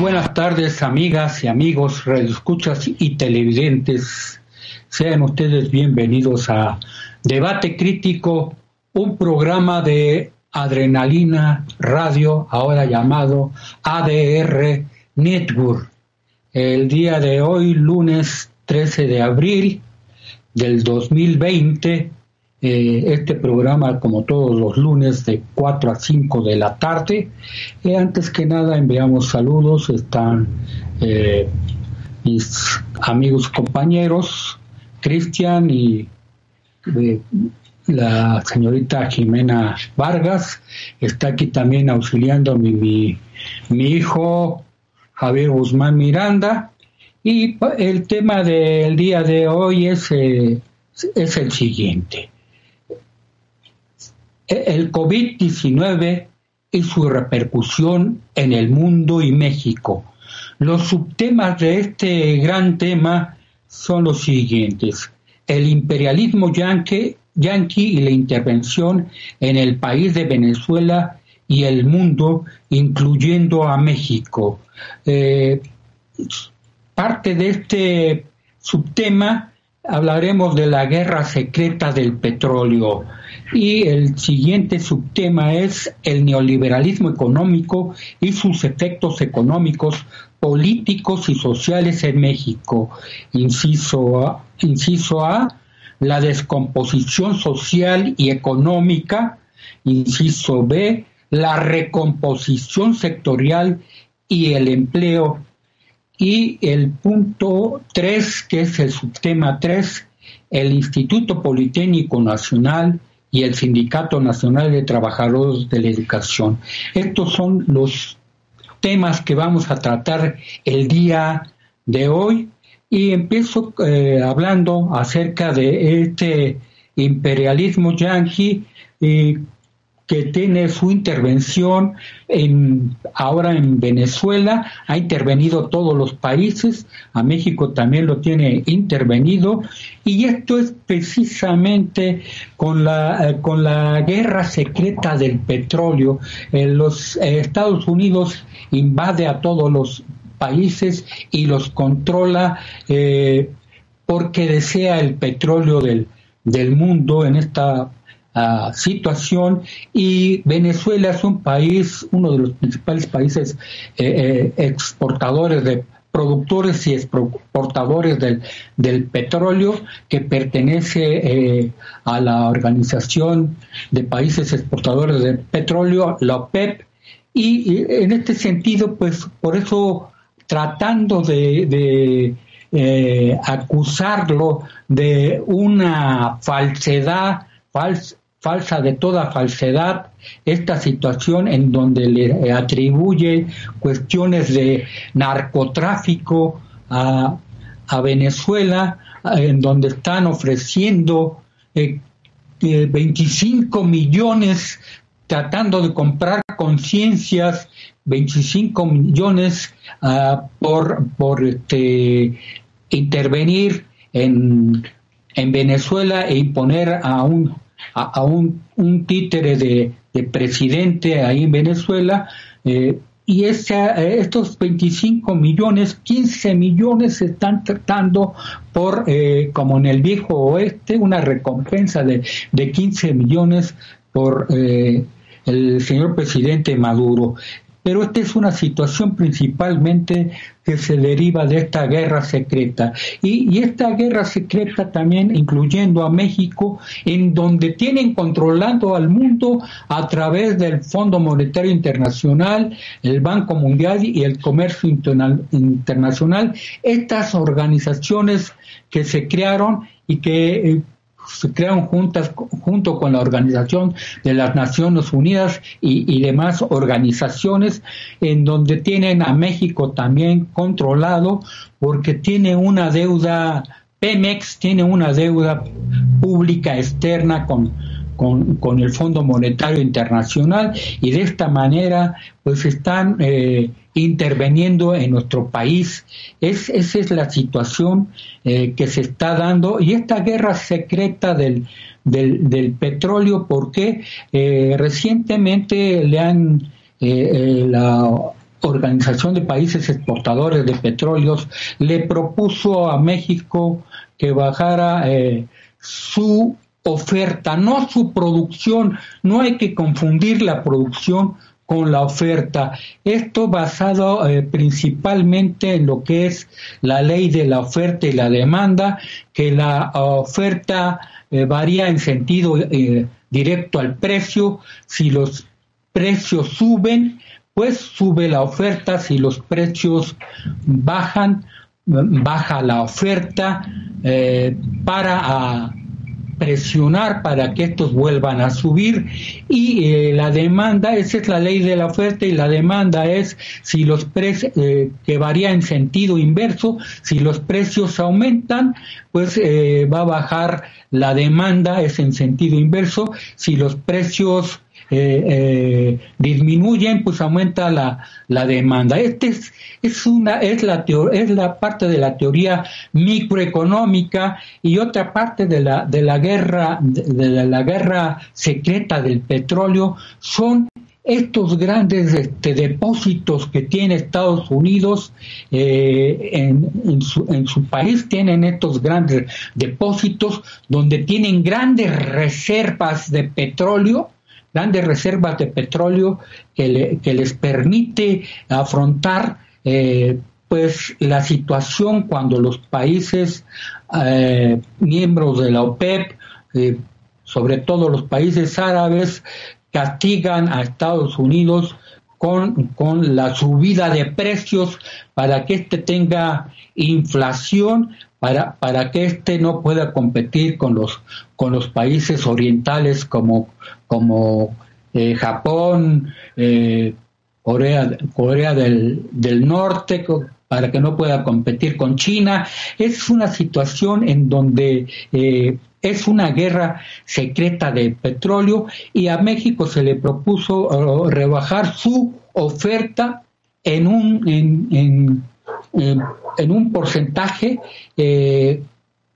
buenas tardes, amigas y amigos, radioescuchas y televidentes. Sean ustedes bienvenidos a Debate Crítico, un programa de Adrenalina Radio, ahora llamado ADR Network. El día de hoy, lunes 13 de abril del 2020, eh, este programa, como todos los lunes, de 4 a 5 de la tarde. y antes que nada, enviamos saludos. Están eh, mis amigos compañeros, Cristian y eh, la señorita Jimena Vargas. Está aquí también auxiliando mi, mi, hijo Javier Guzmán Miranda. Y el tema del día de hoy es el siguiente el COVID-19 y su repercusión en el mundo y México. Los subtemas de este gran tema son los siguientes. El imperialismo yanqui, y la intervención en el país de Venezuela y el mundo, incluyendo a México. Eh, parte de este subtema hablaremos de la guerra secreta del petróleo. Y el siguiente subtema es el neoliberalismo económico y sus efectos económicos, políticos y sociales en México. Inciso A, inciso A la descomposición social y económica. Inciso B, la recomposición sectorial y el empleo. Y el punto 3, que es el subtema 3, el Instituto Politécnico Nacional y el Sindicato Nacional de Trabajadores de la Educación. Estos son los temas que vamos a tratar el día de hoy y empiezo eh, hablando acerca de este imperialismo yanqui que tiene su intervención en, ahora en Venezuela, ha intervenido todos los países, a México también lo tiene intervenido, y esto es precisamente con la, eh, con la guerra secreta del petróleo. los eh, Estados Unidos invade a todos los países y los controla eh, porque desea el petróleo del, del mundo en esta situación y Venezuela es un país, uno de los principales países eh, eh, exportadores de productores y exportadores del, petróleo que pertenece eh, a la Organización de Países Exportadores de Petróleo, la OPEP, y, en este sentido, pues por eso tratando de, acusarlo de una falsedad, fals, falsa de toda falsedad esta situación en donde le atribuye cuestiones de narcotráfico a, Venezuela, en donde están ofreciendo 25 eh, millones tratando de comprar conciencias, 25 millones ah, por, por este, intervenir en, en Venezuela e imponer a un a, un, un, títere de, presidente ahí en Venezuela, eh, y estos 25 millones, 15 millones se están tratando por, eh, como en el viejo oeste, una recompensa de, de 15 millones por eh, el señor presidente Maduro. Pero esta es una situación principalmente que se deriva de esta guerra secreta. Y, esta guerra secreta también incluyendo a México, en donde tienen controlando al mundo a través del Fondo Monetario Internacional, el Banco Mundial y el Comercio Internacional, estas organizaciones que se crearon y que eh, se crearon juntas junto con la Organización de las Naciones Unidas y, demás organizaciones en donde tienen a México también controlado porque tiene una deuda, Pemex tiene una deuda pública externa con, con, el Fondo Monetario Internacional y de esta manera pues están eh, interviniendo en nuestro país. Es, esa es la situación eh, que se está dando y esta guerra secreta del, del, petróleo, porque eh, recientemente le han, eh, la Organización de Países Exportadores de Petróleos le propuso a México que bajara su oferta, no su producción. No hay que confundir la producción con la oferta. Esto basado eh, principalmente en lo que es la ley de la oferta y la demanda, que la oferta eh, varía en sentido directo al precio. Si los precios suben, pues sube la oferta, si los precios bajan, baja la oferta eh, para presionar para que estos vuelvan a subir. Y eh, la demanda, esa es la ley de la oferta y la demanda es si los precios, eh, que varía en sentido inverso, si los precios aumentan, pues va a bajar la demanda, es en sentido inverso, si los precios eh, eh, disminuyen, pues aumenta la, la demanda. Este es, es, una, es, la es la parte de la teoría microeconómica y otra parte de la, de la guerra, de, la guerra secreta del petróleo son estos grandes este, depósitos que tiene Estados Unidos eh, en, en, su, país, tienen estos grandes depósitos donde tienen grandes reservas de petróleo grandes reservas de petróleo que, les permite afrontar eh, pues la situación cuando los países eh, miembros de la OPEP, eh, sobre todo los países árabes, castigan a Estados Unidos con, con la subida de precios para que éste tenga inflación, para, para que éste no pueda competir con los, con los países orientales como, como eh, Japón, eh, Corea, Corea del, del Norte, para que no pueda competir con China. Es una situación en donde eh, es una guerra secreta de petróleo y a México se le propuso rebajar su oferta en un, en, en, un porcentaje eh,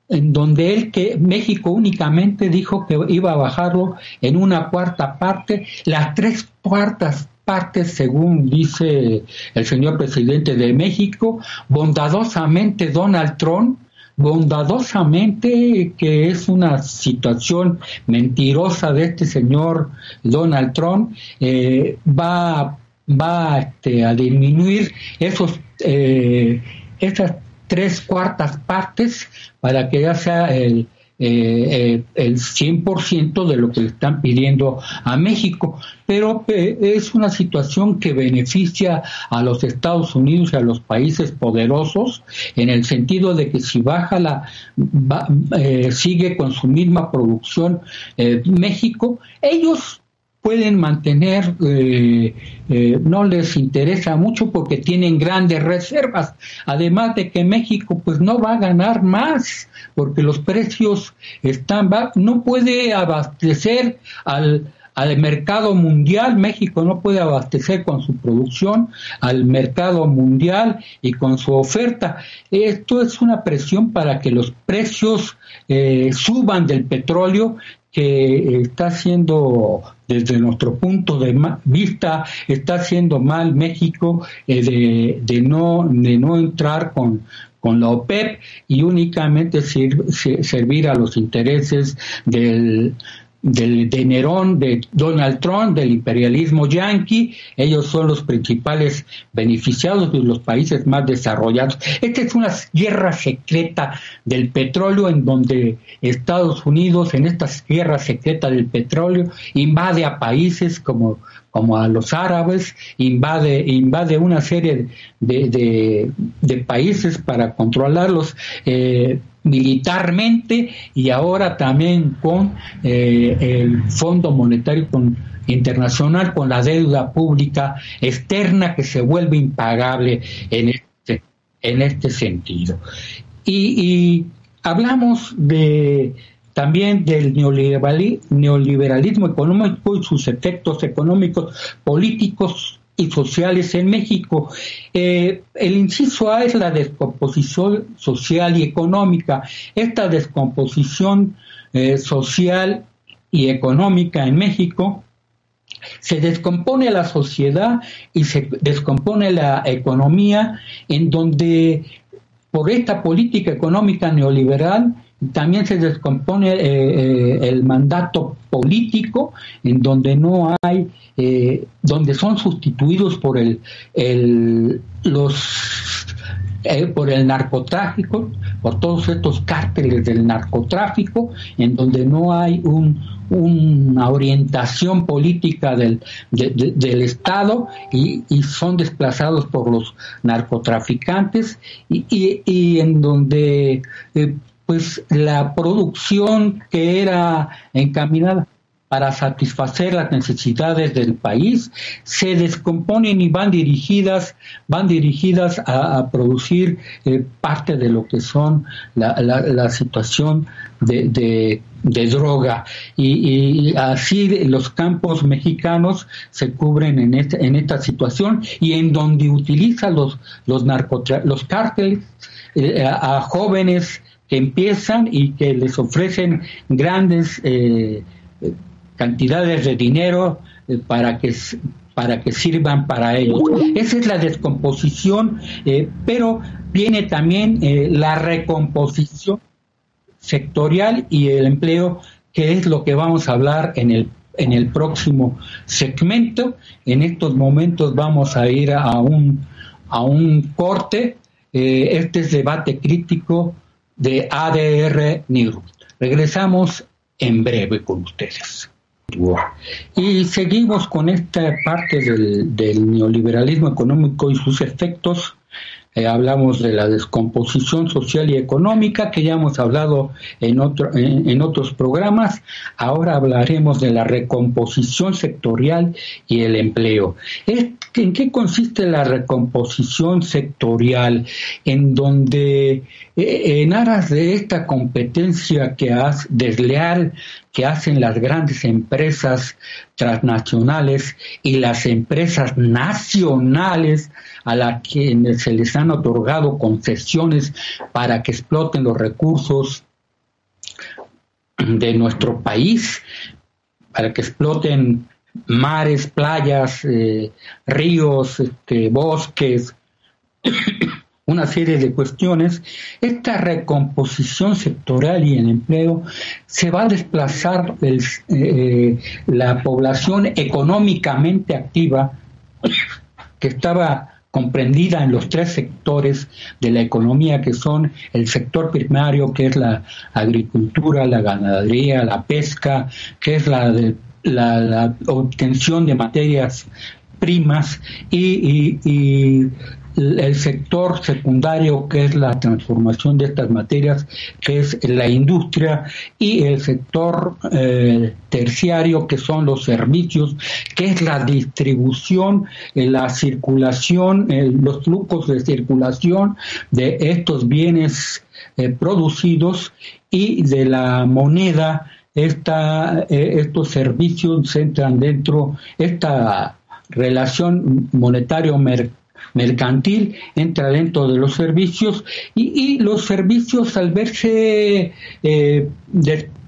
en donde él que México únicamente dijo que iba a bajarlo en una cuarta parte, las tres cuartas partes, según dice el señor presidente de México, bondadosamente Donald Trump, bondadosamente que es una situación mentirosa de este señor Donald Trump, eh, va, va este, a disminuir esos, eh, esas tres cuartas partes para que ya sea el, eh, eh el 100% de lo que le están pidiendo a México. Pero eh, es una situación que beneficia a los Estados Unidos y a los países poderosos en el sentido de que si baja la, eh, sigue con su misma producción México, ellos pueden mantener, eh, eh, no les interesa mucho porque tienen grandes reservas. Además de que México pues no va a ganar más porque los precios están, no puede abastecer al, al mercado mundial, México no puede abastecer con su producción al mercado mundial y con su oferta. Esto es una presión para que los precios eh, suban del petróleo que está haciendo desde nuestro punto de vista está haciendo mal México eh, de, no de no entrar con con la OPEP y únicamente servir a los intereses del, del, de Nerón, de Donald Trump, del imperialismo yanqui, ellos son los principales beneficiados de los países más desarrollados. Esta es una guerra secreta del petróleo en donde Estados Unidos, en esta guerra secreta del petróleo, invade a países como, como a los árabes, invade, invade una serie de, de, países para controlarlos. Eh, militarmente y ahora también con eh, el Fondo Monetario Internacional, con la deuda pública externa que se vuelve impagable en este, en este sentido. Y, hablamos de también del neoliberalismo económico y sus efectos económicos, políticos y sociales en México. Eh, el inciso A es la descomposición social y económica. Esta descomposición eh, social y económica en México se descompone la sociedad y se descompone la economía en donde por esta política económica neoliberal también se descompone eh, eh, el mandato político en donde no hay eh, donde son sustituidos por el, el los por el narcotráfico, por todos estos cárteles del narcotráfico, en donde no hay un, una orientación política del, del Estado y, son desplazados por los narcotraficantes y, y, en donde pues la producción que era encaminada para satisfacer las necesidades del país se descomponen y van dirigidas van dirigidas a, producir eh, parte de lo que son la, la, situación de, de, droga. Y, así los campos mexicanos se cubren en, este, en esta situación y en donde utilizan los los los cárteles eh, a jóvenes empiezan y que les ofrecen grandes eh, cantidades de dinero eh, para que para que sirvan para ellos. Esa es la descomposición, eh, pero viene también la recomposición sectorial y el empleo, que es lo que vamos a hablar en el en el próximo segmento. En estos momentos vamos a ir a un a un corte. este es debate crítico de ADR News. Regresamos en breve con ustedes. Y seguimos con esta parte del, del neoliberalismo económico y sus efectos eh, hablamos de la descomposición social y económica, que ya hemos hablado en, otro, en, otros programas. Ahora hablaremos de la recomposición sectorial y el empleo. ¿En qué consiste la recomposición sectorial? En donde, eh, en aras de esta competencia que hace desleal que hacen las grandes empresas transnacionales y las empresas nacionales a las que se les han otorgado concesiones para que exploten los recursos de nuestro país, para que exploten mares, playas, eh, ríos, este, bosques, una serie de cuestiones, esta recomposición sectorial y el empleo se va a desplazar eh, la población económicamente activa que estaba comprendida en los tres sectores de la economía que son el sector primario que es la agricultura, la ganadería, la pesca, que es la obtención de materias primas y, y el sector secundario, que es la transformación de estas materias, que es la industria, y el sector eh, terciario, que son los servicios, que es la distribución, eh, la circulación, eh, los flujos de circulación de estos bienes producidos y de la moneda. Esta, estos servicios entran dentro esta relación monetario-mercantil mercantil entra dentro de los servicios y, los servicios al verse eh,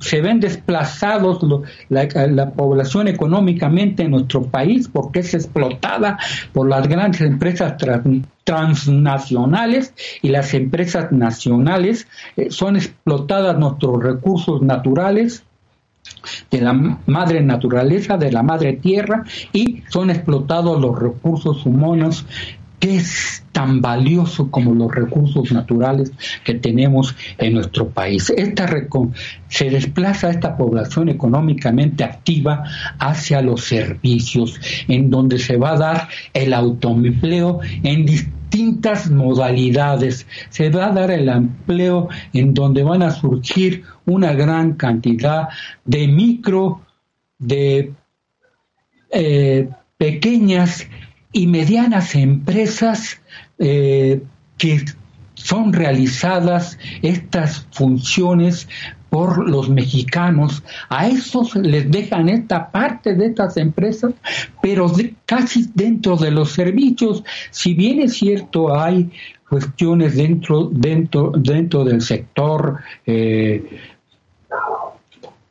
se ven desplazados la, población económicamente en nuestro país porque es explotada por las grandes empresas transnacionales y las empresas nacionales eh, son explotadas nuestros recursos naturales de la madre naturaleza, de la madre tierra y son explotados los recursos humanos ¿Qué es tan valioso como los recursos naturales que tenemos en nuestro país? Esta se desplaza esta población económicamente activa hacia los servicios, en donde se va a dar el autoempleo en distintas modalidades. Se va a dar el empleo en donde van a surgir una gran cantidad de micro, de eh, pequeñas y medianas empresas eh, que son realizadas estas funciones por los mexicanos. A esos les dejan esta parte de estas empresas, pero casi dentro de los servicios. Si bien es cierto, hay cuestiones dentro, dentro, dentro del sector eh,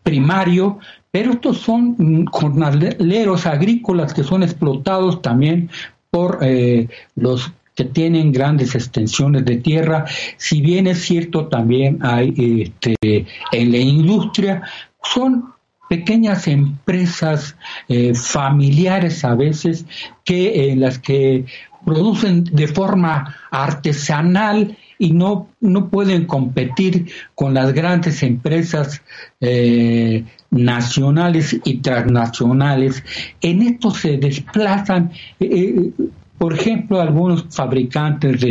primario, pero estos son mm, jornaleros agrícolas que son explotados también por eh, los que tienen grandes extensiones de tierra, si bien es cierto también hay este, en la industria, son pequeñas empresas eh, familiares a veces que en las que producen de forma artesanal y no, no pueden competir con las grandes empresas eh, nacionales y transnacionales. En esto se desplazan eh, por ejemplo, algunos fabricantes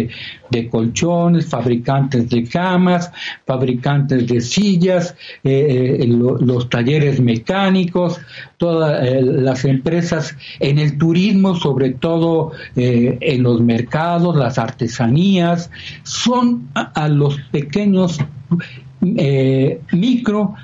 de, colchones, fabricantes de camas, fabricantes de sillas, eh, eh, los talleres mecánicos, todas eh, las empresas en el turismo, sobre todo en los mercados, las artesanías, son a, los pequeños micro,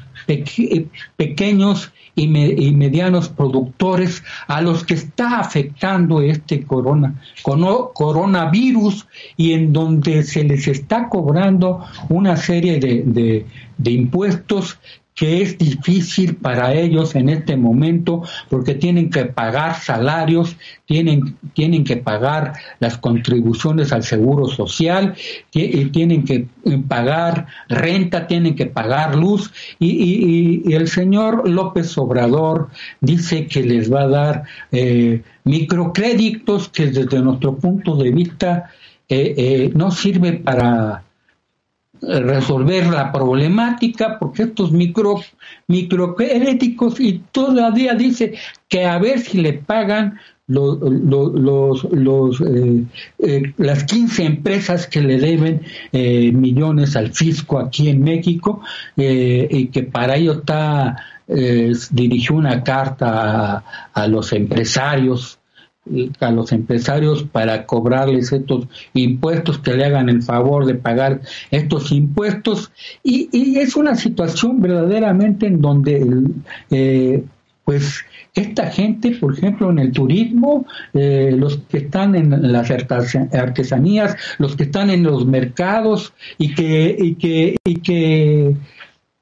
pequeños y, medianos productores a los que está afectando este corona, coronavirus y en donde se les está cobrando una serie de, de impuestos que es difícil para ellos en este momento porque tienen que pagar salarios, tienen, tienen que pagar las contribuciones al seguro social, tienen que pagar renta, tienen que pagar luz y, el señor López Obrador dice que les va a dar eh, microcréditos que desde nuestro punto de vista eh, eh, no sirve para resolver la problemática porque estos micro microcréditos y todavía dice que a ver si le pagan los, los, los eh, eh, las 15 empresas que le deben eh, millones al fisco aquí en México y que para ello está dirigió una carta a los empresarios a los empresarios para cobrarles estos impuestos, que le hagan el favor de pagar estos impuestos. Y, es una situación verdaderamente en donde, eh, pues, esta gente, por ejemplo, en el turismo, eh, los que están en las artesanías, los que están en los mercados y que, y que, y que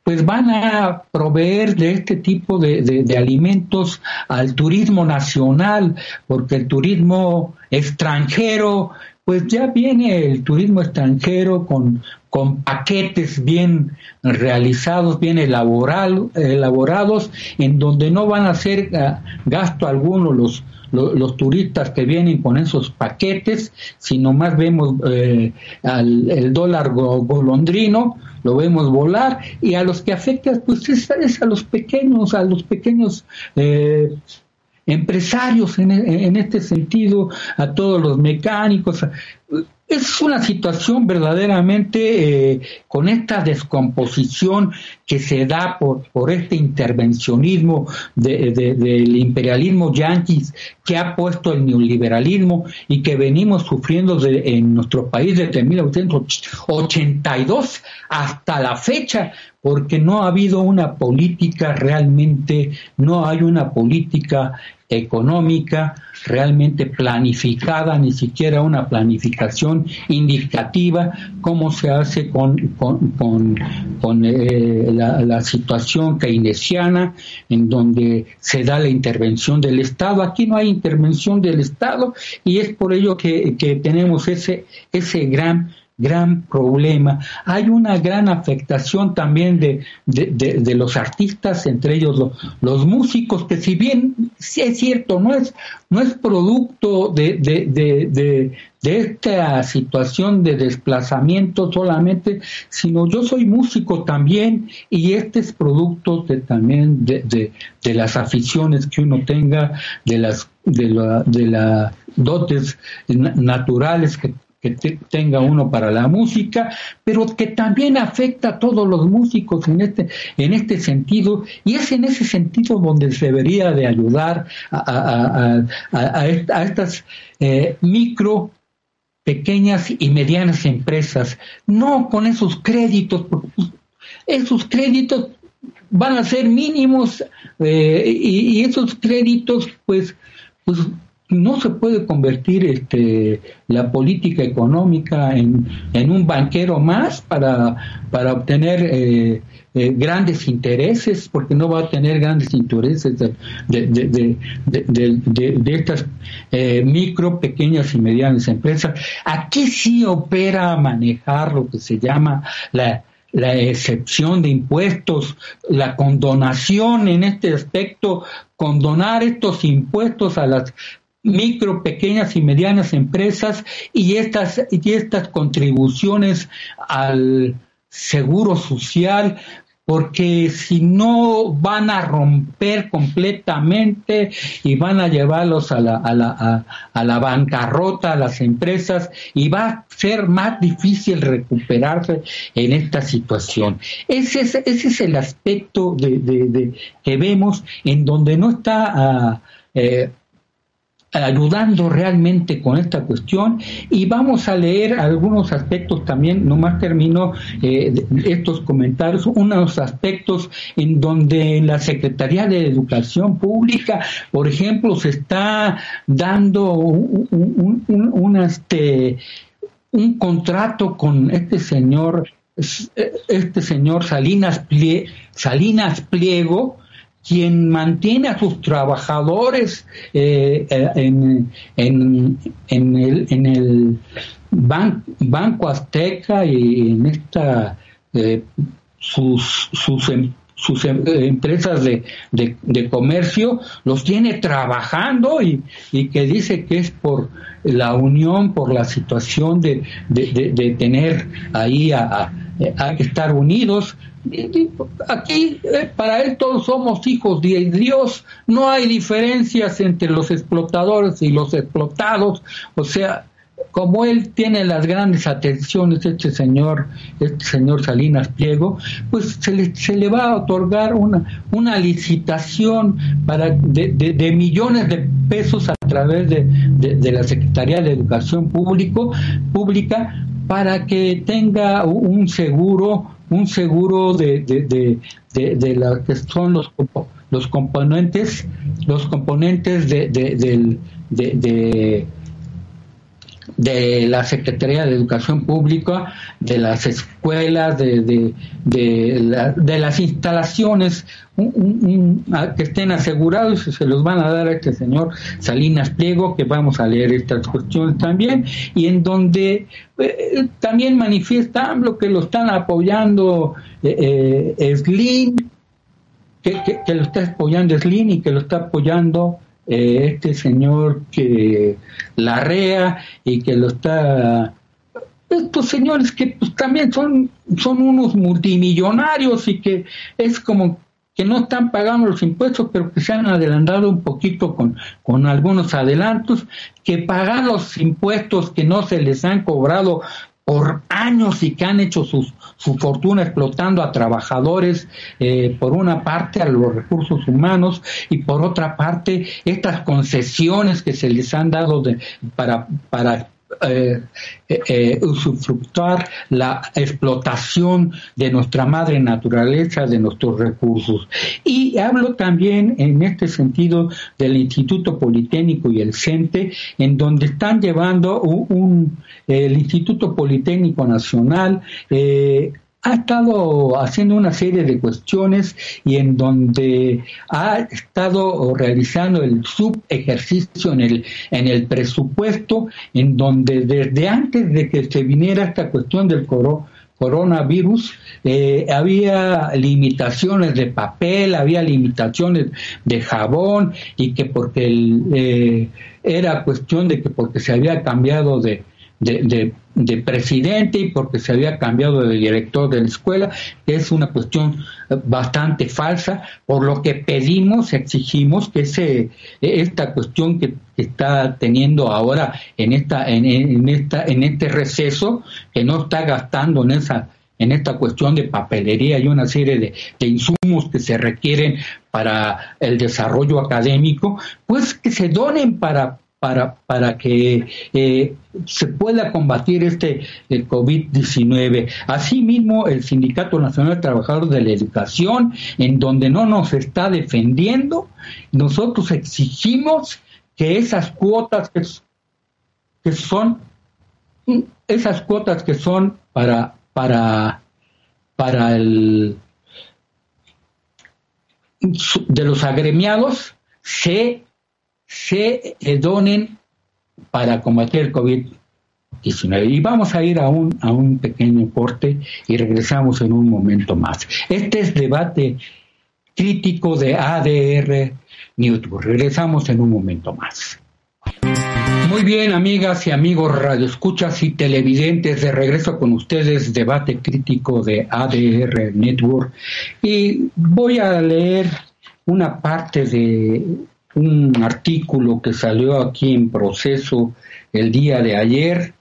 pues van a proveer de este tipo de, alimentos al turismo nacional, porque el turismo extranjero, pues ya viene el turismo extranjero con, con paquetes bien realizados, bien elaborados, en donde no van a hacer ah, gasto alguno los, los, turistas que vienen con esos paquetes, sino más vemos eh, al, el dólar golondrino, lo vemos volar y a los que afecta pues es, a los pequeños, a los pequeños eh, empresarios en, este sentido, a todos los mecánicos, es una situación verdaderamente eh, con esta descomposición que se da por, por este intervencionismo del imperialismo yanquis que ha puesto el neoliberalismo y que venimos sufriendo en nuestro país desde 1982 hasta la fecha, porque no ha habido una política realmente, no hay una política económica realmente planificada, ni siquiera una planificación indicativa, como se hace con, con, eh, la, situación keynesiana, en donde se da la intervención del Estado. Aquí no hay intervención del Estado y es por ello que, que tenemos ese, ese gran gran problema. Hay una gran afectación también de, de, los artistas, entre ellos los músicos, que si bien sí es cierto, no es, no es producto de, de, esta situación de desplazamiento solamente, sino yo soy músico también y este es producto de, también de, las aficiones que uno tenga, de las de la, de las dotes naturales que, que tenga uno para la música, pero que también afecta a todos los músicos en este, en este sentido, y es en ese sentido donde se debería de ayudar a, a, estas eh, micro, pequeñas y medianas empresas, no con esos créditos, esos créditos van a ser mínimos eh, y, y, esos créditos pues, pues no se puede convertir este, la política económica en, en un banquero más para, obtener eh, eh, grandes intereses, porque no va a tener grandes intereses de, de, de, estas eh, micro, pequeñas y medianas empresas. Aquí sí opera manejar lo que se llama la, la excepción de impuestos, la condonación en este aspecto, condonar estos impuestos a las micro, pequeñas y medianas empresas y estas, y estas contribuciones al seguro social, porque si no van a romper completamente y van a llevarlos a la, a la, a, la bancarrota a las empresas y va a ser más difícil recuperarse en esta situación. Ese es, ese es el aspecto de, de, que vemos en donde no está eh, ayudando realmente con esta cuestión. Y vamos a leer algunos aspectos también, nomás termino eh, estos comentarios, unos aspectos en donde la Secretaría de Educación Pública, por ejemplo, se está dando un, este, un contrato con este señor este señor Salinas, Salinas Pliego, quien mantiene a sus trabajadores eh, eh, en, en, el, en el Banco Azteca y en esta eh, sus, sus, em, sus em, empresas de, de, comercio los tiene trabajando y, que dice que es por la unión, por la situación de, de tener ahí a, estar unidos Aquí eh, para él todos somos hijos de Dios, no hay diferencias entre los explotadores y los explotados, o sea, como él tiene las grandes atenciones, este señor, este señor Salinas Pliego, pues se le, se le va a otorgar una, una licitación para de, millones de pesos a través de, de, la Secretaría de Educación Público, Pública para que tenga un seguro un seguro de, de, de, de, la que son los, los componentes, los componentes de, de, de, de la Secretaría de Educación Pública, de las escuelas, de, de, de, las instalaciones que estén asegurados y se los van a dar a este señor Salinas Pliego, que vamos a leer estas cuestiones también, y en donde eh, también manifiesta lo que lo están apoyando eh, eh Slim, que, lo está apoyando Slim y que lo está apoyando eh, este señor que la rea y que lo está estos señores que pues, también son son unos multimillonarios y que es como que no están pagando los impuestos, pero que se han adelantado un poquito con, con algunos adelantos, que pagan los impuestos que no se les han cobrado por años y que han hecho sus, su fortuna explotando a trabajadores, eh, por una parte a los recursos humanos y por otra parte estas concesiones que se les han dado de, para, para eh, eh, eh, usufructuar la explotación de nuestra madre naturaleza, de nuestros recursos. Y hablo también en este sentido del Instituto Politécnico y el CENTE, en donde están llevando un, el Instituto Politécnico Nacional eh, ha estado haciendo una serie de cuestiones y en donde ha estado realizando el subejercicio en el, en el presupuesto, en donde desde antes de que se viniera esta cuestión del coronavirus, eh, había limitaciones de papel, había limitaciones de jabón y que porque eh, era cuestión de que porque se había cambiado de, de, de, presidente y porque se había cambiado de director de la escuela, que es una cuestión eh, bastante falsa, por lo que pedimos, exigimos que ese, esta cuestión que, está teniendo ahora en esta, en, esta, en este receso, que no está gastando en esa en esta cuestión de papelería y una serie de, de, insumos que se requieren para el desarrollo académico, pues que se donen para, para, para que eh, se pueda combatir este el COVID-19. Asimismo, el Sindicato Nacional de Trabajadores de la Educación, en donde no nos está defendiendo, nosotros exigimos que esas cuotas que, que son esas cuotas que son para para para el de los agremiados se se donen para combatir el COVID-19. Y vamos a ir a un, a un pequeño corte y regresamos en un momento más. Este es debate crítico de ADR Newton. Regresamos en un momento más. Muy bien, amigas y amigos radioescuchas y televidentes, de regreso con ustedes, debate crítico de ADR Network. Y voy a leer una parte de un artículo que salió aquí en proceso el día de ayer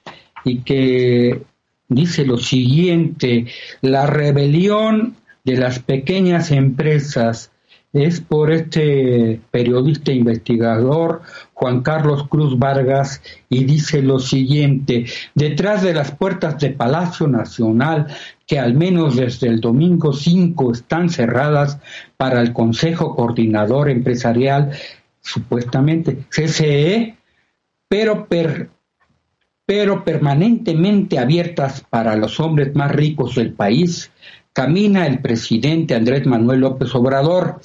y que dice lo siguiente, la rebelión de las pequeñas empresas es por este periodista investigador Juan Carlos Cruz Vargas y dice lo siguiente, detrás de las puertas de Palacio Nacional, que al menos desde el domingo 5 están cerradas para el Consejo Coordinador Empresarial, supuestamente CCE, pero, pero permanentemente abiertas para los hombres más ricos del país, camina el presidente Andrés Manuel López Obrador,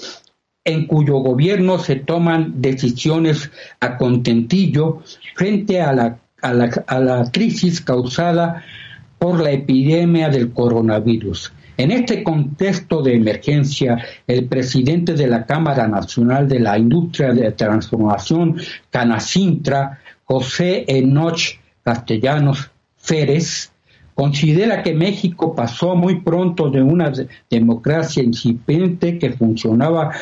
en cuyo gobierno se toman decisiones a contentillo frente a la, a la, a la crisis causada por la epidemia del coronavirus. En este contexto de emergencia, el presidente de la Cámara Nacional de la Industria de Transformación, Canacintra, José Enoch Castellanos Férez, considera que México pasó muy pronto de una democracia incipiente que funcionaba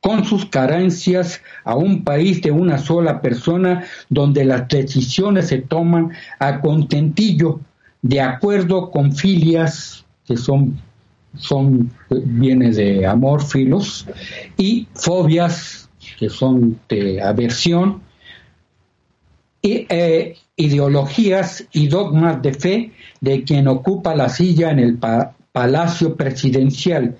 con sus carencias a un país de una sola persona donde las decisiones se toman a contentillo, de acuerdo con filias que son son viene de amor, filos, y fobias, que son de aversión, y, eh, ideologías y dogmas de fe de quien ocupa la silla en el palacio presidencial.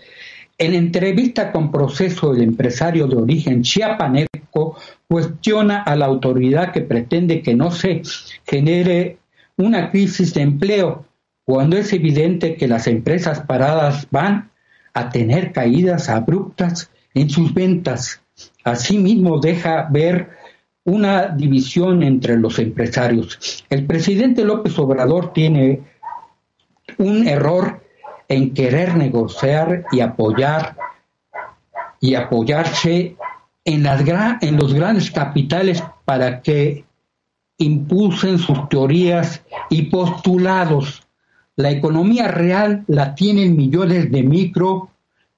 En entrevista con Proceso, el empresario de origen chiapaneco cuestiona a la autoridad que pretende que no se genere una crisis de empleo cuando es evidente que las empresas paradas van a tener caídas abruptas en sus ventas. Asimismo, deja ver una división entre los empresarios. El presidente López Obrador tiene un error en querer negociar y apoyar y apoyarse en, las en los grandes capitales para que impulsen sus teorías y postulados la economía real la tienen millones de micro,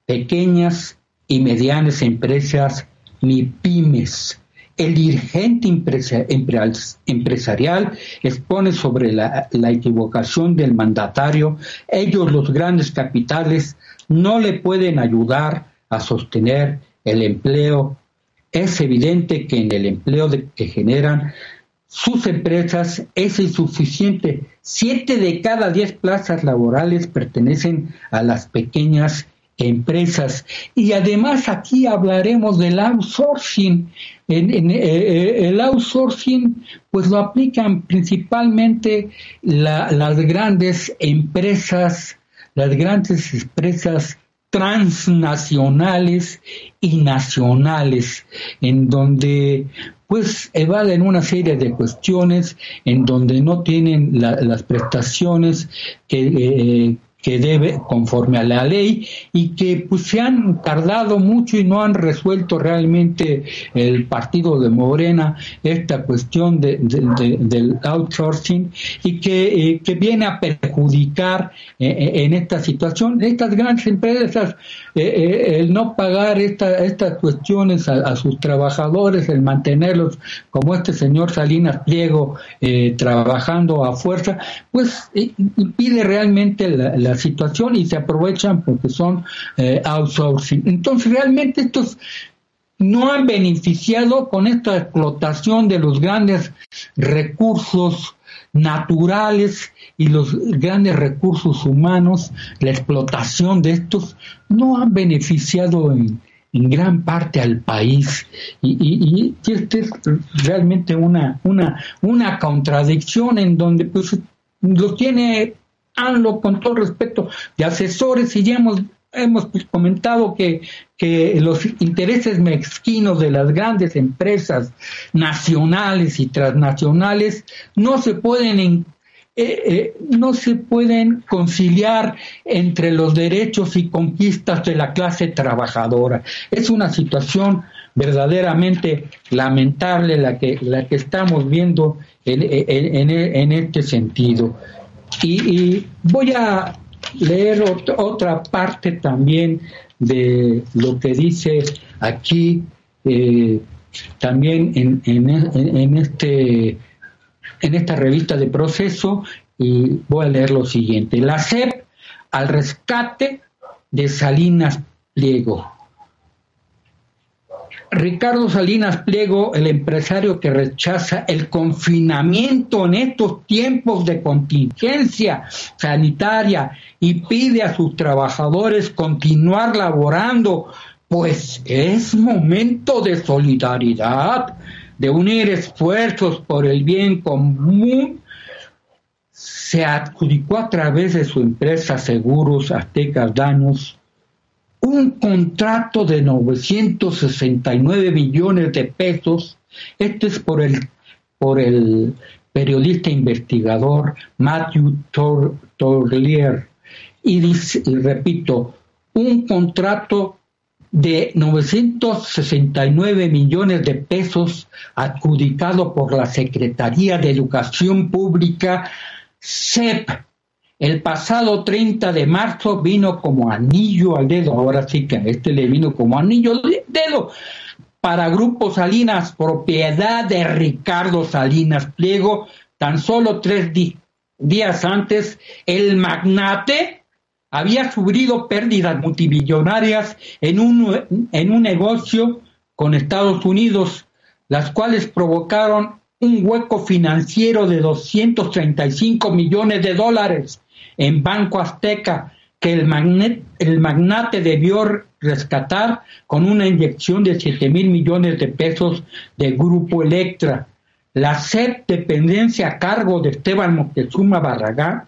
pequeñas y medianas empresas, ni pymes. El dirigente empresarial expone sobre la, la equivocación del mandatario. Ellos, los grandes capitales, no le pueden ayudar a sostener el empleo. Es evidente que en el empleo que generan sus empresas es insuficiente. Siete de cada diez plazas laborales pertenecen a las pequeñas empresas. Y además aquí hablaremos del outsourcing. Eh, eh, el outsourcing pues lo aplican principalmente las grandes empresas, las grandes empresas transnacionales y nacionales, en donde pues evaden una serie de cuestiones en donde no tienen las prestaciones que, eh, que debe conforme a la ley y que pues se han tardado mucho y no han resuelto realmente el partido de Morena esta cuestión de, del outsourcing y que, eh, que, viene a perjudicar eh, eh, en esta situación estas grandes empresas. El no pagar esta, estas cuestiones a, sus trabajadores el mantenerlos como este señor Salinas Pliego trabajando a fuerza pues impide realmente la situación y se aprovechan porque son eh, outsourcing. Entonces, realmente estos no han beneficiado con esta explotación de los grandes recursos naturales y los grandes recursos humanos, la explotación de estos, no han beneficiado en, en gran parte al país y, y, y este es realmente una, una, una contradicción en donde pues lo tiene ANLO con todo respeto de asesores y ya hemos hemos comentado que, que, los intereses mezquinos de las grandes empresas nacionales y transnacionales no se pueden eh, eh, no se pueden conciliar entre los derechos y conquistas de la clase trabajadora. Es una situación verdaderamente lamentable la que, la que estamos viendo en, en, en este sentido. Y, y, voy a leer otra parte también de lo que dice aquí, eh, también en, en, en este en esta revista de proceso y voy a leer lo siguiente. La SEP al rescate de Salinas Pliego. Ricardo Salinas Pliego, el empresario que rechaza el confinamiento en estos tiempos de contingencia sanitaria y pide a sus trabajadores continuar laborando, pues es momento de solidaridad de unir esfuerzos por el bien común, se adjudicó a través de su empresa Seguros Aztecas Daños un contrato de 969 millones de pesos. Esto es por el, por el periodista investigador Matthew Torlier. y repito, un contrato de 969 millones de pesos adjudicado por la Secretaría de Educación Pública, CEP. El pasado 30 de marzo vino como anillo al dedo, ahora sí que a este le vino como anillo al dedo, para Grupo Salinas, propiedad de Ricardo Salinas Pliego, tan solo tres días antes, el magnate había sufrido pérdidas multimillonarias en un, en un negocio con Estados Unidos, las cuales provocaron un hueco financiero de 235 millones de dólares en Banco Azteca que el, magnate debió rescatar con una inyección de 7 mil millones de pesos de Grupo Electra. La SEP, dependencia a cargo de Esteban Moctezuma Barragán,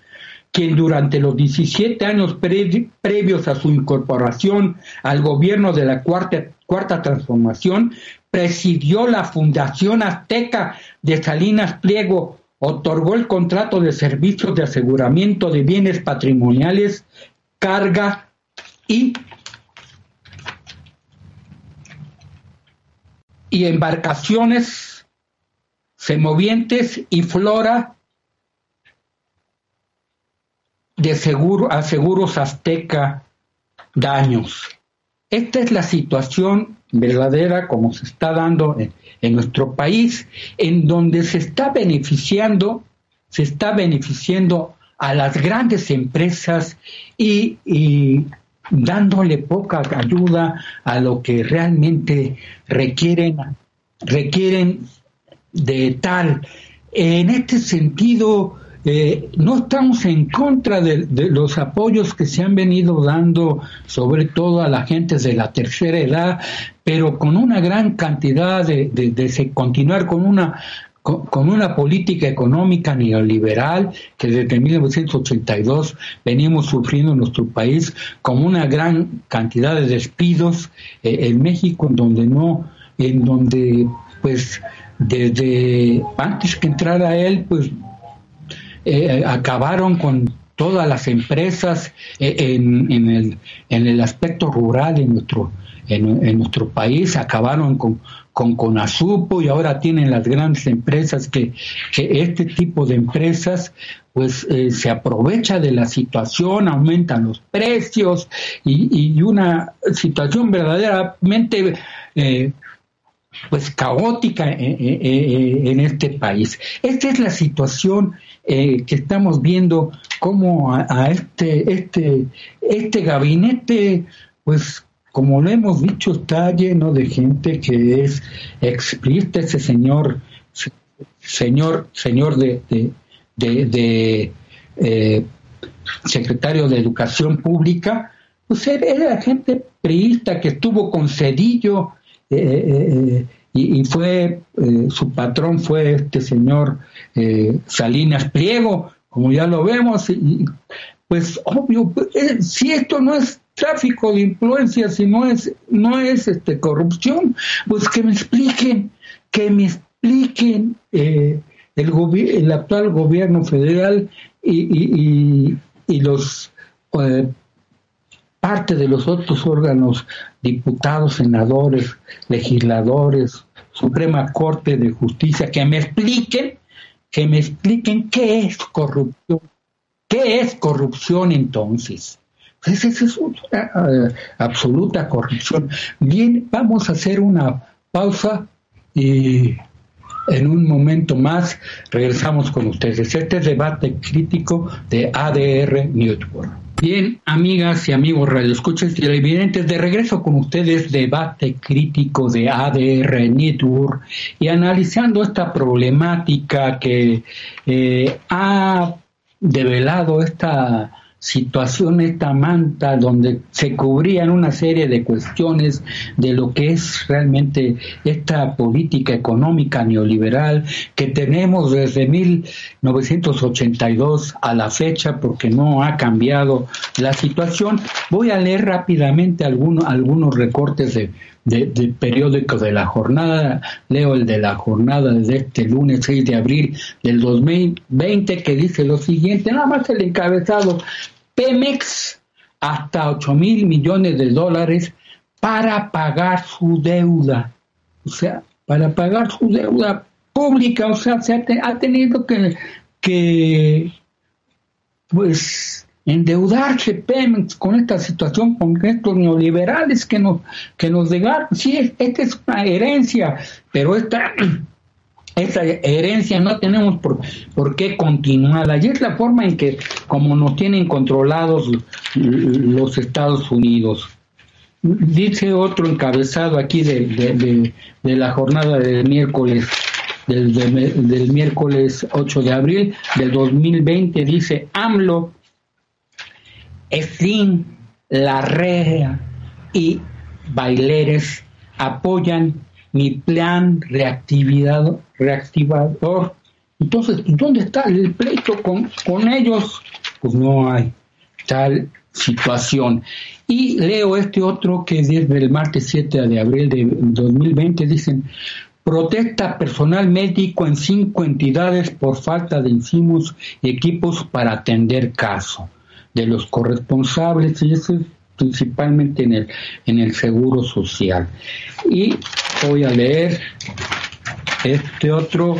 quien durante los 17 años previos a su incorporación al gobierno de la cuarta, cuarta transformación, presidió la Fundación Azteca de Salinas Pliego, otorgó el contrato de servicios de aseguramiento de bienes patrimoniales, carga y, y embarcaciones semovientes y flora de seguro, a Seguros Azteca daños. Esta es la situación verdadera como se está dando en, nuestro país, en donde se está beneficiando, se está beneficiando a las grandes empresas y, y dándole poca ayuda a lo que realmente requieren, requieren de tal. En este sentido, eh, no estamos en contra de, los apoyos que se han venido dando, sobre todo a la gente de la tercera edad, pero con una gran cantidad de, de, continuar con una con, una política económica neoliberal que desde 1982 venimos sufriendo en nuestro país, con una gran cantidad de despidos eh, en México, en donde no, en donde pues desde antes que entrara él, pues eh, acabaron con todas las empresas eh, en, en, el, en el aspecto rural en nuestro, en, nuestro país, acabaron con, con Conasupo y ahora tienen las grandes empresas que, que este tipo de empresas pues eh, se aprovecha de la situación, aumentan los precios y, y una situación verdaderamente pues caótica en, este país. Esta es la situación eh, que estamos viendo cómo a, este, este, este gabinete, pues como lo hemos dicho, está lleno de gente que es explícita, ese señor, señor, señor de, de, de, eh, secretario de Educación Pública, pues era gente priista que estuvo con Cedillo eh, eh, y, fue, su patrón fue este señor Salinas Pliego, como ya lo vemos, y, pues obvio, pues, si esto no es tráfico de influencias, si no es, no es este, corrupción, pues que me expliquen, que me expliquen el, el actual gobierno federal y, y los parte de los otros órganos, diputados, senadores, legisladores, Suprema Corte de Justicia, que me expliquen, que me expliquen qué es corrupción. ¿Qué es corrupción entonces? Pues esa es una eh, absoluta corrupción. Bien, vamos a hacer una pausa y en un momento más regresamos con ustedes. Este debate crítico de ADR Network. Bien, amigas y amigos radioescuchas televidentes, de regreso con ustedes, debate crítico de ADR Network y analizando esta problemática que eh, ha develado esta situación, esta manta donde se cubrían una serie de cuestiones de lo que es realmente esta política económica neoliberal que tenemos desde 1982 a la fecha porque no ha cambiado la situación. Voy a leer rápidamente algunos, algunos recortes de, de, periódico de la jornada. Leo el de la jornada desde este lunes 6 de abril del 2020 que dice lo siguiente, nada más el encabezado, Pemex hasta 8 mil millones de dólares para pagar su deuda. O sea, para pagar su deuda pública, o sea, se ha, tenido que, que, pues, endeudarse Pemex con esta situación, con estos neoliberales que nos, que nos llegaron. Sí, esta es una herencia, pero esta esa herencia no tenemos por, por qué continuarla y es la forma en que como nos tienen controlados los Estados Unidos. Dice otro encabezado aquí de, de, la jornada del miércoles del, del, miércoles 8 de abril del 2020 dice AMLO, Efín, Larrea y Baileres apoyan mi plan reactividad, reactivador. Entonces, ¿dónde está el pleito con, con ellos? Pues no hay tal situación. Y leo este otro que desde el martes 7 de abril de 2020 dicen, protesta personal médico en cinco entidades por falta de insumos y equipos para atender caso de los corresponsables y eso es principalmente en el, en el seguro social. Y voy a leer este otro,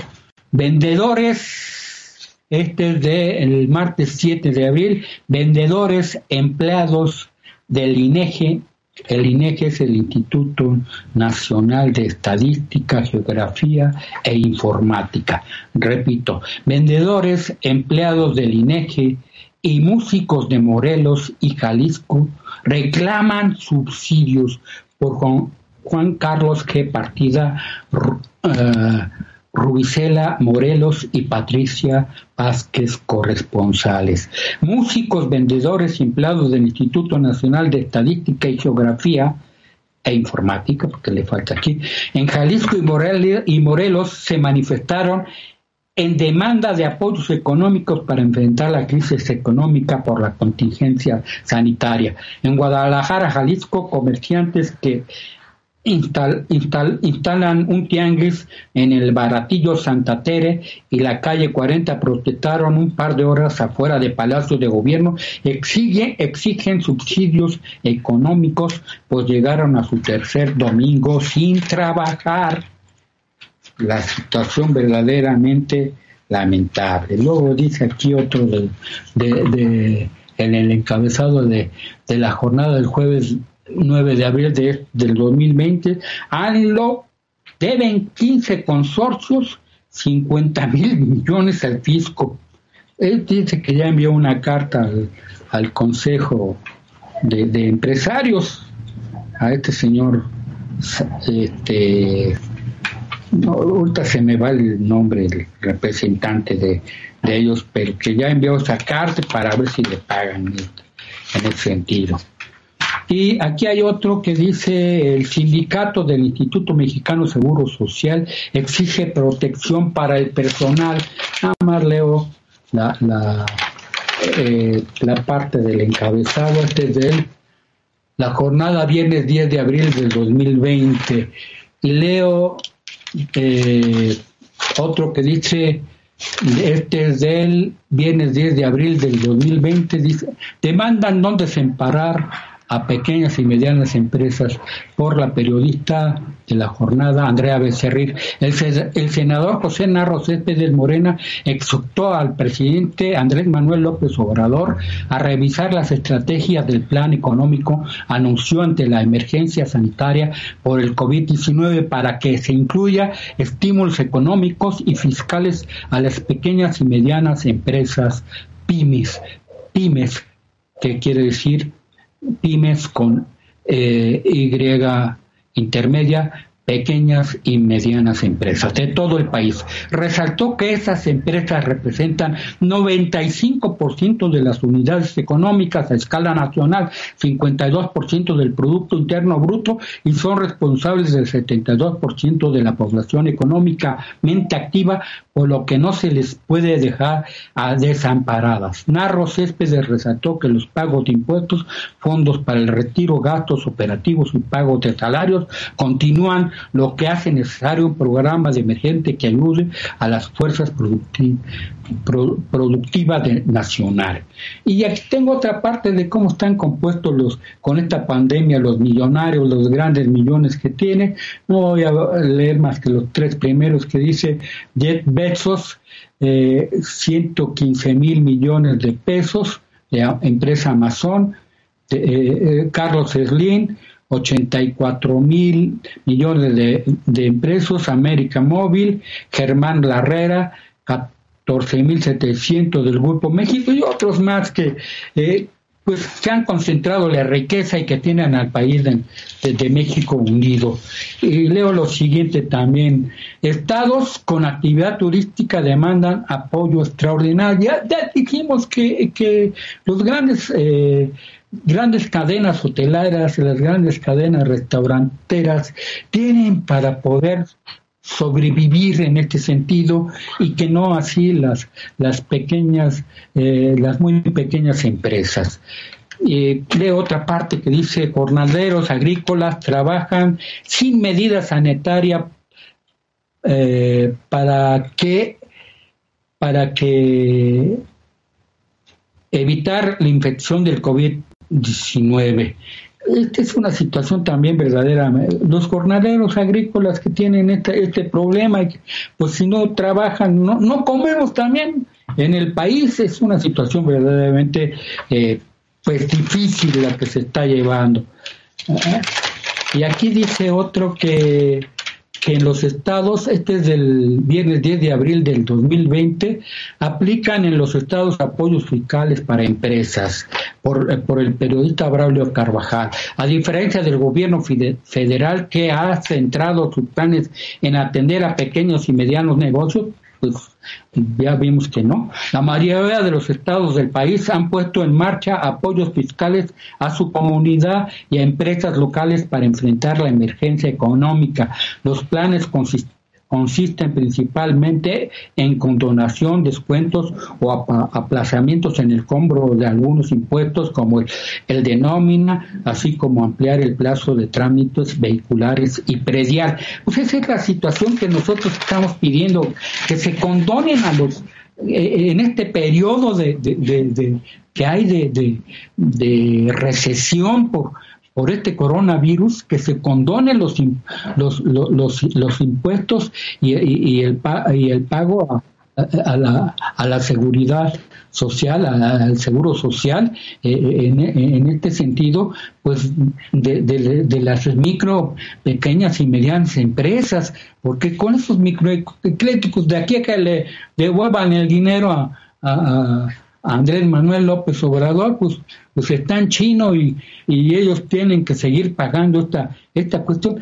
vendedores, este es de el martes 7 de abril, vendedores empleados del INEGE, el INEGE es el Instituto Nacional de Estadística, Geografía e Informática. Repito, vendedores empleados del INEGE y músicos de Morelos y Jalisco reclaman subsidios por Juan Carlos G. Partida, uh, Morelos y Patricia Vázquez corresponsales. Músicos, vendedores y empleados del Instituto Nacional de Estadística y Geografía e Informática, porque le falta aquí, en Jalisco y y Morelos se manifestaron en demanda de apoyos económicos para enfrentar la crisis económica por la contingencia sanitaria. En Guadalajara, Jalisco, comerciantes que instalan un tianguis en el Baratillo Santa Tere y la calle 40 protestaron un par de horas afuera de Palacio de Gobierno, exigen, exigen subsidios económicos, pues llegaron a su tercer domingo sin trabajar. La situación verdaderamente lamentable. Luego dice aquí otro de, de, en el encabezado de, de la jornada del jueves 9 de abril de, del 2020, ANLO deben 15 consorcios 50 mil millones al fisco. Él dice que ya envió una carta al, Consejo de, Empresarios, a este señor, este, no, ahorita se me va el nombre del representante de, de ellos, pero que ya envió esa carta para ver si le pagan en ese sentido. Y aquí hay otro que dice el sindicato del Instituto Mexicano Seguro Social exige protección para el personal. Nada más leo la, la, eh, parte del encabezado, este es de La jornada viene 10 de abril del 2020. Y leo eh, otro que dice este es del viernes 10 de abril del 2020, dice, demandan no desemparar a pequeñas y medianas empresas por la periodista de la jornada, Andrea Becerril. El, senador José Narro Céspedes Morena exhortó al presidente Andrés Manuel López Obrador a revisar las estrategias del plan económico anunció ante la emergencia sanitaria por el COVID-19 para que se incluya estímulos económicos y fiscales a las pequeñas y medianas empresas pymes, pymes, que quiere decir pymes con eh, Y intermedia, pequeñas y medianas empresas de todo el país. Resaltó que esas empresas representan 95% de las unidades económicas a escala nacional, 52% del Producto Interno Bruto y son responsables del 72% de la población económicamente activa, por lo que no se les puede dejar desamparadas. Narro Céspedes resaltó que los pagos de impuestos, fondos para el retiro, gastos operativos y pagos de salarios continúan lo que hace necesario un programa de emergente que ayude a las fuerzas productivas nacionales. Y aquí tengo otra parte de cómo están compuestos los con esta pandemia los millonarios, los grandes millones que tiene. No voy a leer más que los tres primeros que dice Jet Bezos, eh, 115 mil millones de pesos, de empresa Amazon, eh, eh, Carlos Slim, 84 mil millones de, de empresas, América Móvil, Germán Larrera, 14 mil 700 del Grupo México y otros más que eh, pues se han concentrado la riqueza y que tienen al país de, México unido. Y leo lo siguiente también. Estados con actividad turística demandan apoyo extraordinario. Ya, dijimos que, que los grandes eh, grandes cadenas hoteleras, las grandes cadenas restauranteras tienen para poder sobrevivir en este sentido y que no así las, las pequeñas, eh, las muy pequeñas empresas. Eh, otra parte que dice, jornaleros agrícolas trabajan sin medidas sanitarias eh, para que para que evitar la infección del COVID 19. Esta es una situación también verdadera. Los jornaleros agrícolas que tienen este, este problema, pues si no trabajan, no, no comemos también. En el país es una situación verdaderamente eh, pues difícil la que se está llevando. Y aquí dice otro que que en los estados, este es del viernes 10 de abril del 2020, aplican en los estados apoyos fiscales para empresas por, eh, por el periodista Braulio Carvajal. A diferencia del gobierno federal que ha centrado sus planes en atender a pequeños y medianos negocios, pues ya vimos que no. La mayoría de los estados del país han puesto en marcha apoyos fiscales a su comunidad y a empresas locales para enfrentar la emergencia económica. Los planes consisten consisten principalmente en condonación, descuentos o aplazamientos en el cobro de algunos impuestos como el, de nómina, así como ampliar el plazo de trámites vehiculares y predial. Pues esa es la situación que nosotros estamos pidiendo, que se condonen a los eh, en este periodo de, que hay de, de recesión por, por este coronavirus, que se condonen los, los, los, los impuestos y, y, el, y el pago a, la, a la seguridad social, al seguro social, eh, en, en, este sentido, pues de, de, las micro, pequeñas y medianas empresas, porque con esos microcréditos de aquí a que le devuelvan el dinero a, Andrés Manuel López Obrador, pues, pues están chinos y, y ellos tienen que seguir pagando esta, esta cuestión.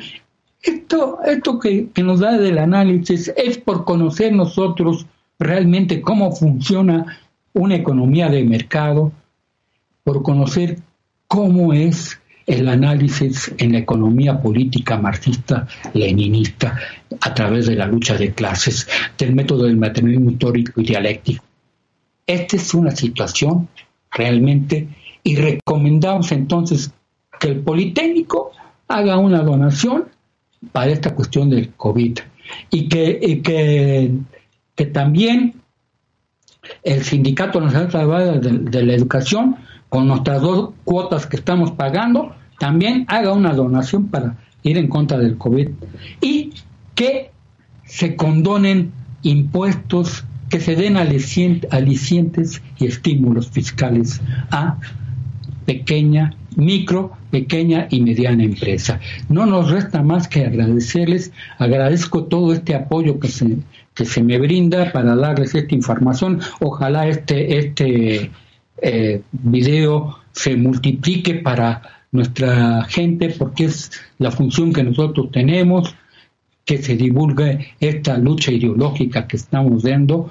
Esto, esto que, que nos da del análisis es por conocer nosotros realmente cómo funciona una economía de mercado, por conocer cómo es el análisis en la economía política marxista-leninista a través de la lucha de clases, del método del materialismo histórico y dialéctico. Esta es una situación realmente y recomendamos entonces que el Politécnico haga una donación para esta cuestión del COVID. Y que, que, también el Sindicato Nacional de, de la Educación, con nuestras dos cuotas que estamos pagando, también haga una donación para ir en contra del COVID. Y que se condonen impuestos, que se den alicientes y estímulos fiscales a pequeña, micro, pequeña y mediana empresa. No nos resta más que agradecerles, agradezco todo este apoyo que se, que se me brinda para darles esta información. Ojalá este, este eh, video se multiplique para nuestra gente porque es la función que nosotros tenemos, que se divulgue esta lucha ideológica que estamos dando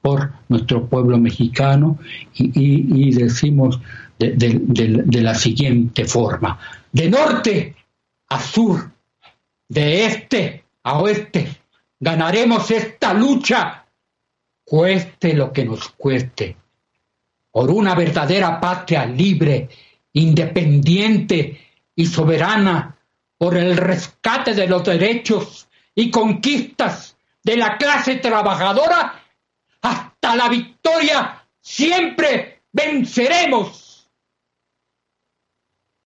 por nuestro pueblo mexicano y, decimos de la siguiente forma, de norte a sur, de este a oeste, Ganaremos esta lucha, cueste lo que nos cueste, por una verdadera patria libre, independiente y soberana, por el rescate de los derechos y conquistas de la clase trabajadora, hasta la victoria siempre venceremos.